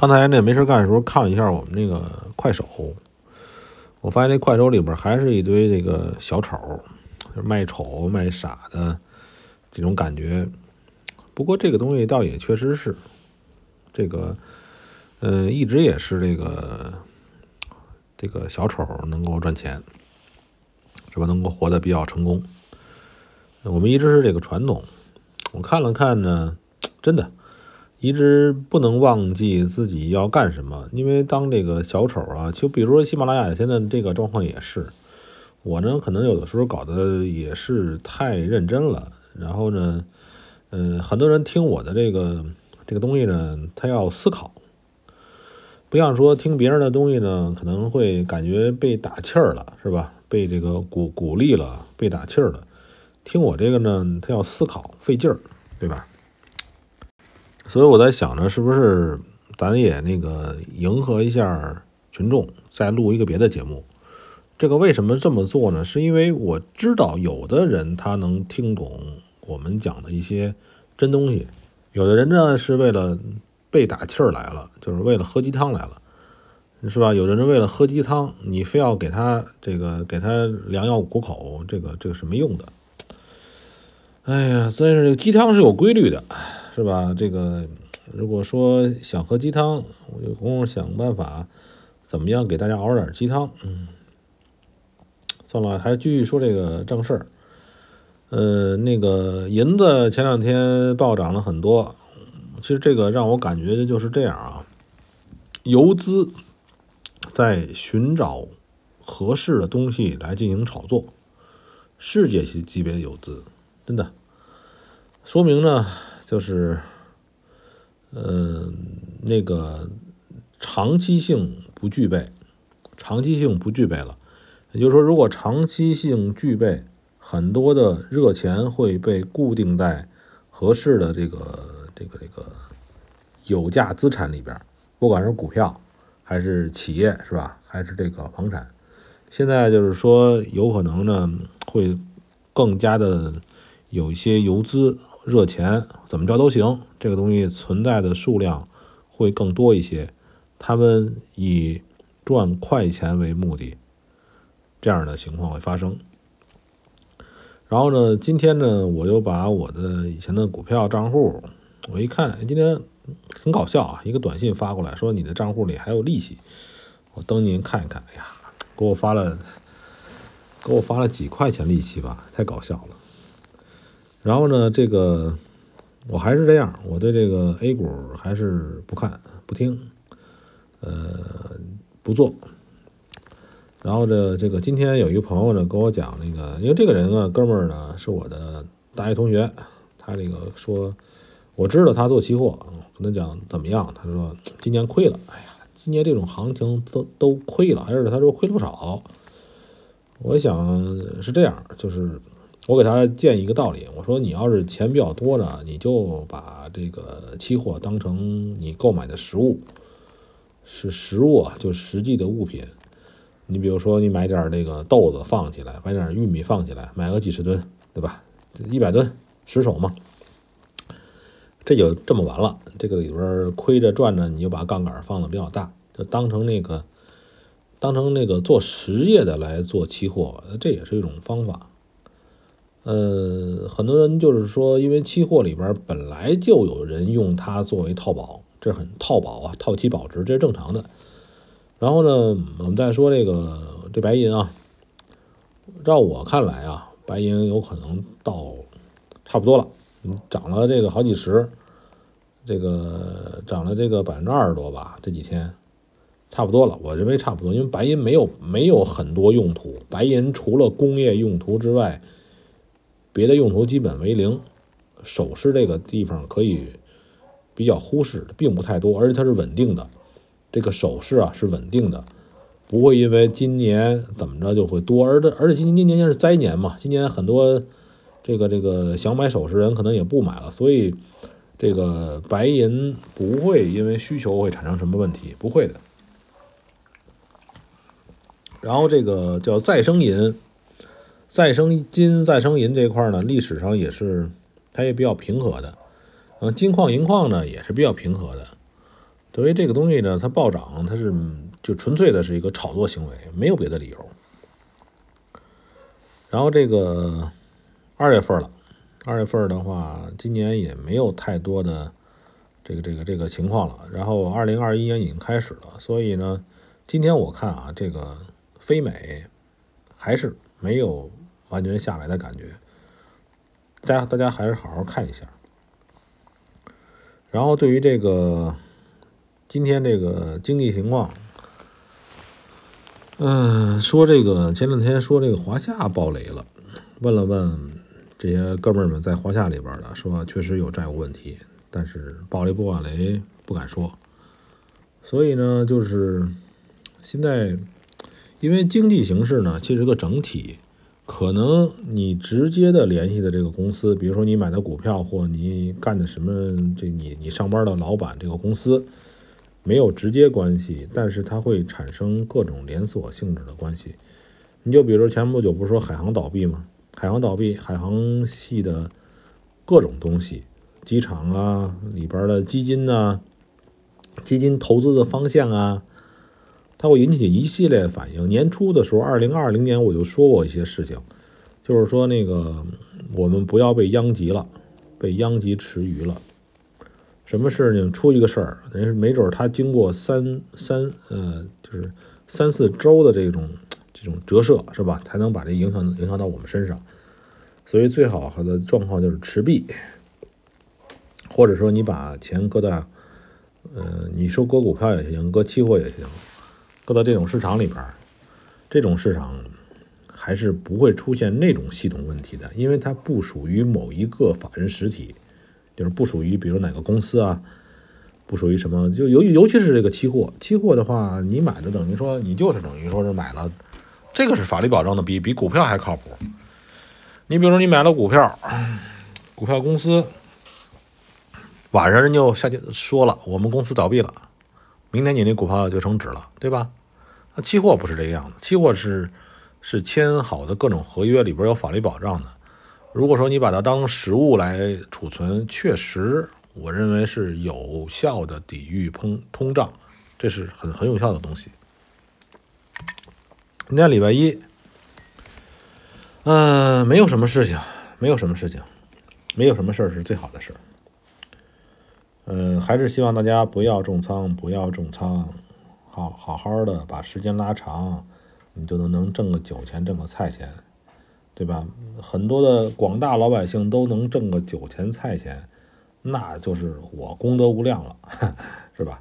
刚才那没事干的时候看了一下我们那个快手，我发现那快手里边还是一堆这个小丑，卖丑卖傻的这种感觉。不过这个东西倒也确实是，这个，呃，一直也是这个这个小丑能够赚钱，是吧？能够活得比较成功。我们一直是这个传统。我看了看呢，真的。一直不能忘记自己要干什么，因为当这个小丑啊，就比如说喜马拉雅现在这个状况也是，我呢可能有的时候搞得也是太认真了，然后呢，嗯，很多人听我的这个这个东西呢，他要思考，不像说听别人的东西呢，可能会感觉被打气儿了，是吧？被这个鼓鼓励了，被打气儿了，听我这个呢，他要思考，费劲儿，对吧？所以我在想呢，是不是咱也那个迎合一下群众，再录一个别的节目？这个为什么这么做呢？是因为我知道有的人他能听懂我们讲的一些真东西，有的人呢是为了被打气儿来了，就是为了喝鸡汤来了，是吧？有的人为了喝鸡汤，你非要给他这个给他良药苦口，这个这个是没用的。哎呀，真是这个鸡汤是有规律的。是吧？这个如果说想喝鸡汤，我有空想办法怎么样给大家熬点鸡汤。嗯，算了，还继续说这个正事儿。呃，那个银子前两天暴涨了很多，其实这个让我感觉就是这样啊，游资在寻找合适的东西来进行炒作，世界级级别的游资，真的说明呢。就是，嗯，那个长期性不具备，长期性不具备了。也就是说，如果长期性具备，很多的热钱会被固定在合适的这个这个这个有价资产里边，不管是股票还是企业，是吧？还是这个房产。现在就是说，有可能呢，会更加的有一些游资。热钱怎么着都行，这个东西存在的数量会更多一些。他们以赚快钱为目的，这样的情况会发生。然后呢，今天呢，我又把我的以前的股票账户，我一看，今天很搞笑啊，一个短信发过来说你的账户里还有利息，我登进去看一看，哎呀，给我发了，给我发了几块钱利息吧，太搞笑了。然后呢，这个我还是这样，我对这个 A 股还是不看不听，呃，不做。然后这这个今天有一个朋友呢跟我讲那个，因为这个人啊，哥们儿呢是我的大学同学，他这个说我知道他做期货，跟他讲怎么样，他说今年亏了，哎呀，今年这种行情都都亏了，而且他说亏了不少？我想是这样，就是。我给他建议一个道理，我说你要是钱比较多呢，你就把这个期货当成你购买的实物，是实物啊，就实际的物品。你比如说你买点这个豆子放起来，买点玉米放起来，买个几十吨，对吧？一百吨十手嘛，这就这么完了。这个里边亏着赚着，你就把杠杆放的比较大，就当成那个当成那个做实业的来做期货，这也是一种方法。呃，很多人就是说，因为期货里边本来就有人用它作为套保，这很套保啊，套期保值，这是正常的。然后呢，我们再说这个这白银啊，照我看来啊，白银有可能到差不多了，涨了这个好几十，这个涨了这个百分之二十多吧，这几天差不多了，我认为差不多，因为白银没有没有很多用途，白银除了工业用途之外。别的用途基本为零，首饰这个地方可以比较忽视，并不太多，而且它是稳定的。这个首饰啊是稳定的，不会因为今年怎么着就会多，而且而且今年今年是灾年嘛，今年很多这个这个想买首饰人可能也不买了，所以这个白银不会因为需求会产生什么问题，不会的。然后这个叫再生银。再生金、再生银这一块呢，历史上也是，它也比较平和的。嗯，金矿、银矿呢也是比较平和的。所以这个东西呢，它暴涨，它是就纯粹的是一个炒作行为，没有别的理由。然后这个二月份了，二月份的话，今年也没有太多的这个这个这个情况了。然后二零二一年已经开始了，所以呢，今天我看啊，这个非美还是没有完全下来的感觉。大家大家还是好好看一下。然后对于这个今天这个经济情况。嗯，说这个前两天说这个华夏爆雷了，问了问这些哥们儿们在华夏里边的，说确实有债务问题，但是爆雷不爆雷不敢说。所以呢，就是现在因为经济形势呢，其实个整体，可能你直接的联系的这个公司，比如说你买的股票或你干的什么，这你你上班的老板这个公司。没有直接关系，但是它会产生各种连锁性质的关系。你就比如前不久不是说海航倒闭吗？海航倒闭，海航系的各种东西，机场啊里边的基金呐，基金投资的方向啊，它会引起一系列反应。年初的时候，二零二零年我就说过一些事情，就是说那个我们不要被殃及了，被殃及池鱼了。什么事情出一个事儿，人没准他经过三三呃，就是三四周的这种这种折射，是吧？才能把这影响影响到我们身上。所以最好的状况就是持币，或者说你把钱搁在，呃，你说搁股票也行，搁期货也行，搁到这种市场里边，这种市场还是不会出现那种系统问题的，因为它不属于某一个法人实体。就是不属于，比如哪个公司啊，不属于什么，就尤尤其是这个期货，期货的话，你买的等于说你就是等于说是买了，这个是法律保障的，比比股票还靠谱。你比如说你买了股票，股票公司晚上人就下去说了，我们公司倒闭了，明天你那股票就成纸了，对吧？那期货不是这个样子，期货是是签好的各种合约里边有法律保障的。如果说你把它当实物来储存，确实，我认为是有效的抵御通通胀，这是很很有效的东西。今天礼拜一，嗯，没有什么事情，没有什么事情，没有什么事儿是最好的事儿。嗯，还是希望大家不要重仓，不要重仓，好好好的把时间拉长，你就能能挣个酒钱，挣个菜钱。对吧？很多的广大老百姓都能挣个酒钱菜钱，那就是我功德无量了，是吧？